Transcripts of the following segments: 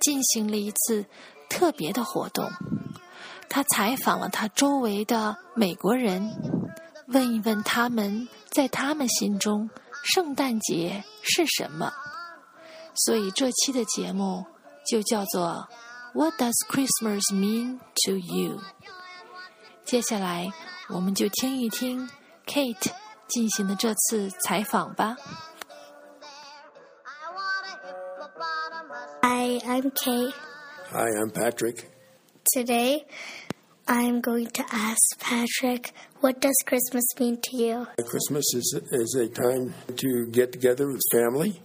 进行了一次特别的活动。他采访了他周围的美国人，问一问他们在他们心中圣诞节是什么。所以这期的节目就叫做 What does Christmas mean to you？接下来我们就听一听 Kate 进行的这次采访吧。Hi, I'm Kate. Hi, I'm Patrick. Today, I'm going to ask Patrick, what does Christmas mean to you? Christmas is, is a time to get together with family,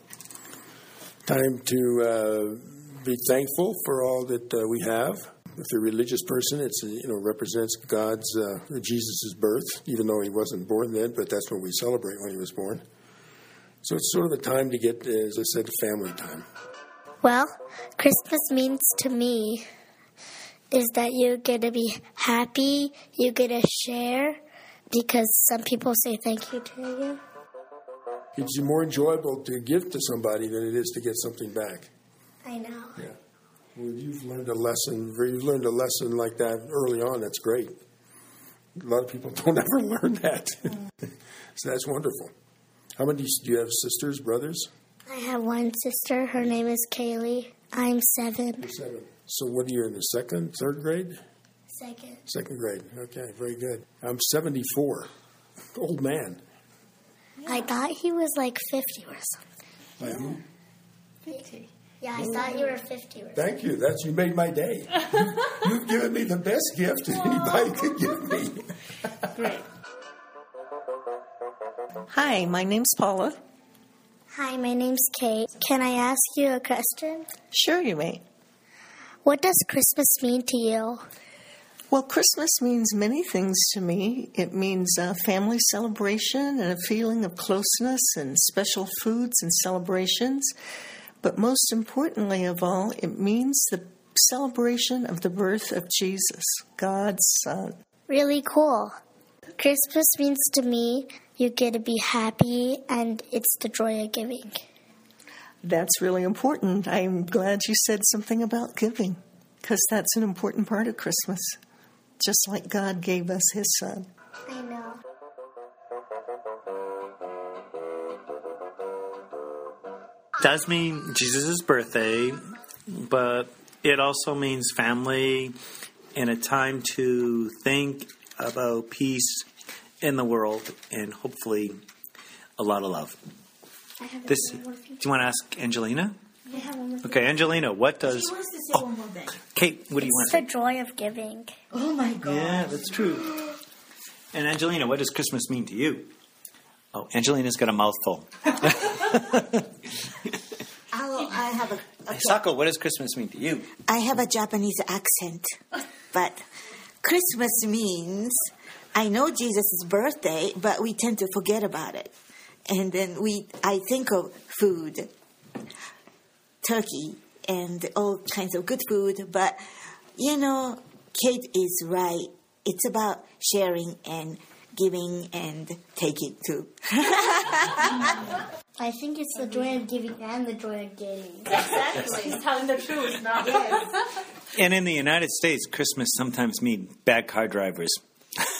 time to uh, be thankful for all that uh, we have. If you're a religious person, it's you know represents God's uh, Jesus' birth, even though he wasn't born then, but that's what we celebrate when he was born. So it's sort of a time to get, as I said, family time. Well, Christmas means to me is that you're going to be happy, you're going to share, because some people say thank you to you. It's more enjoyable to give to somebody than it is to get something back. I know. Yeah. Well, you've learned a lesson. You've learned a lesson like that early on. That's great. A lot of people don't ever learn that, so that's wonderful. How many do you have? Sisters, brothers? I have one sister. Her name is Kaylee. I'm seven. You're seven. So, what are you in the second, third grade? Second. Second grade. Okay, very good. I'm 74. Old man. I thought he was like 50 or something. I am. Yeah, I thought you were 50 or something. Thank you. That's you made my day. You, you've given me the best gift anybody could give me. Great. Hi, my name's Paula. Hi, my name's Kate. Can I ask you a question? Sure, you may. What does Christmas mean to you? Well, Christmas means many things to me. It means a family celebration and a feeling of closeness and special foods and celebrations. But most importantly of all, it means the celebration of the birth of Jesus, God's Son. Really cool. Christmas means to me you get to be happy and it's the joy of giving. That's really important. I'm glad you said something about giving, because that's an important part of Christmas, just like God gave us His Son. I know. does mean Jesus' birthday, but it also means family and a time to think about peace in the world and hopefully a lot of love. I have This, one do more feature. you want to ask Angelina? I have one more Okay, Angelina, what does She wants to say Oh. one more oh, thing. Kate? What do you It's want? the joy of giving. Oh my god. Yeah, that's true. And Angelina, what does Christmas mean to you? Oh, Angelina's got a mouthful. I'll, I have a, a Sako, what does Christmas mean to you? I have a Japanese accent, but Christmas means I know Jesus' birthday, but we tend to forget about it, and then we I think of food, turkey, and all kinds of good food. But you know, Kate is right. It's about sharing and giving and taking too. I think it's the joy of giving and the joy of getting. Exactly. telling the truth, not And in the United States, Christmas sometimes means bad car drivers.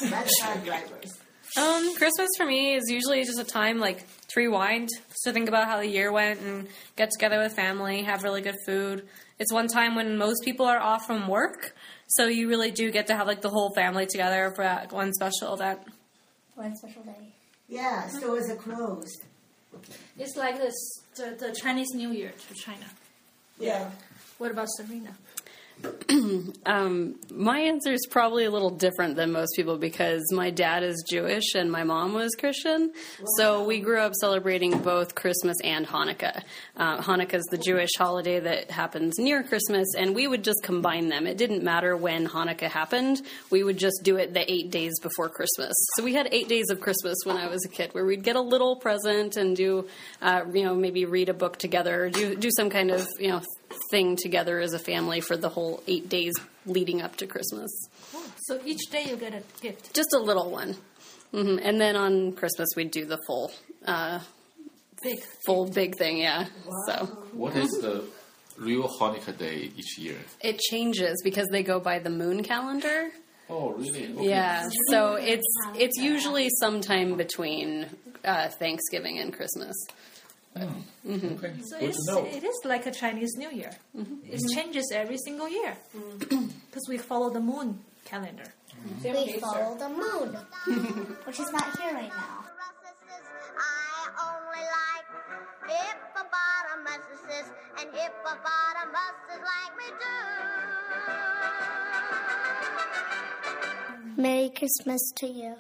bad car drivers. Um, Christmas for me is usually just a time like to rewind, to think about how the year went and get together with family, have really good food. It's one time when most people are off from work, so you really do get to have like the whole family together for that one special event. One special day. Yeah, stores are closed. It's like this, the, the Chinese New Year to China. Yeah. What about Serena? Um, my answer is probably a little different than most people because my dad is Jewish and my mom was Christian. So we grew up celebrating both Christmas and Hanukkah. Uh, Hanukkah is the Jewish holiday that happens near Christmas, and we would just combine them. It didn't matter when Hanukkah happened, we would just do it the eight days before Christmas. So we had eight days of Christmas when I was a kid where we'd get a little present and do, uh, you know, maybe read a book together, or do, do some kind of, you know, thing together as a family for the whole eight days leading up to Christmas. So each day you get a gift. Just a little one. hmm And then on Christmas, we'd do the full, uh, Big. full big thing, yeah. So What is the real Hanukkah day each year? it changes because they go by the moon calendar. Oh, really? Okay. Yeah, so it's it's usually sometime between uh, Thanksgiving and Christmas. Okay. So it is, it is like a Chinese New Year. It changes every single year because we follow the moon calendar. Mm-hmm. We follow the moon, which is not here right now. I only like hippopotamuses, and hippopotamuses like me too. Merry Christmas to you.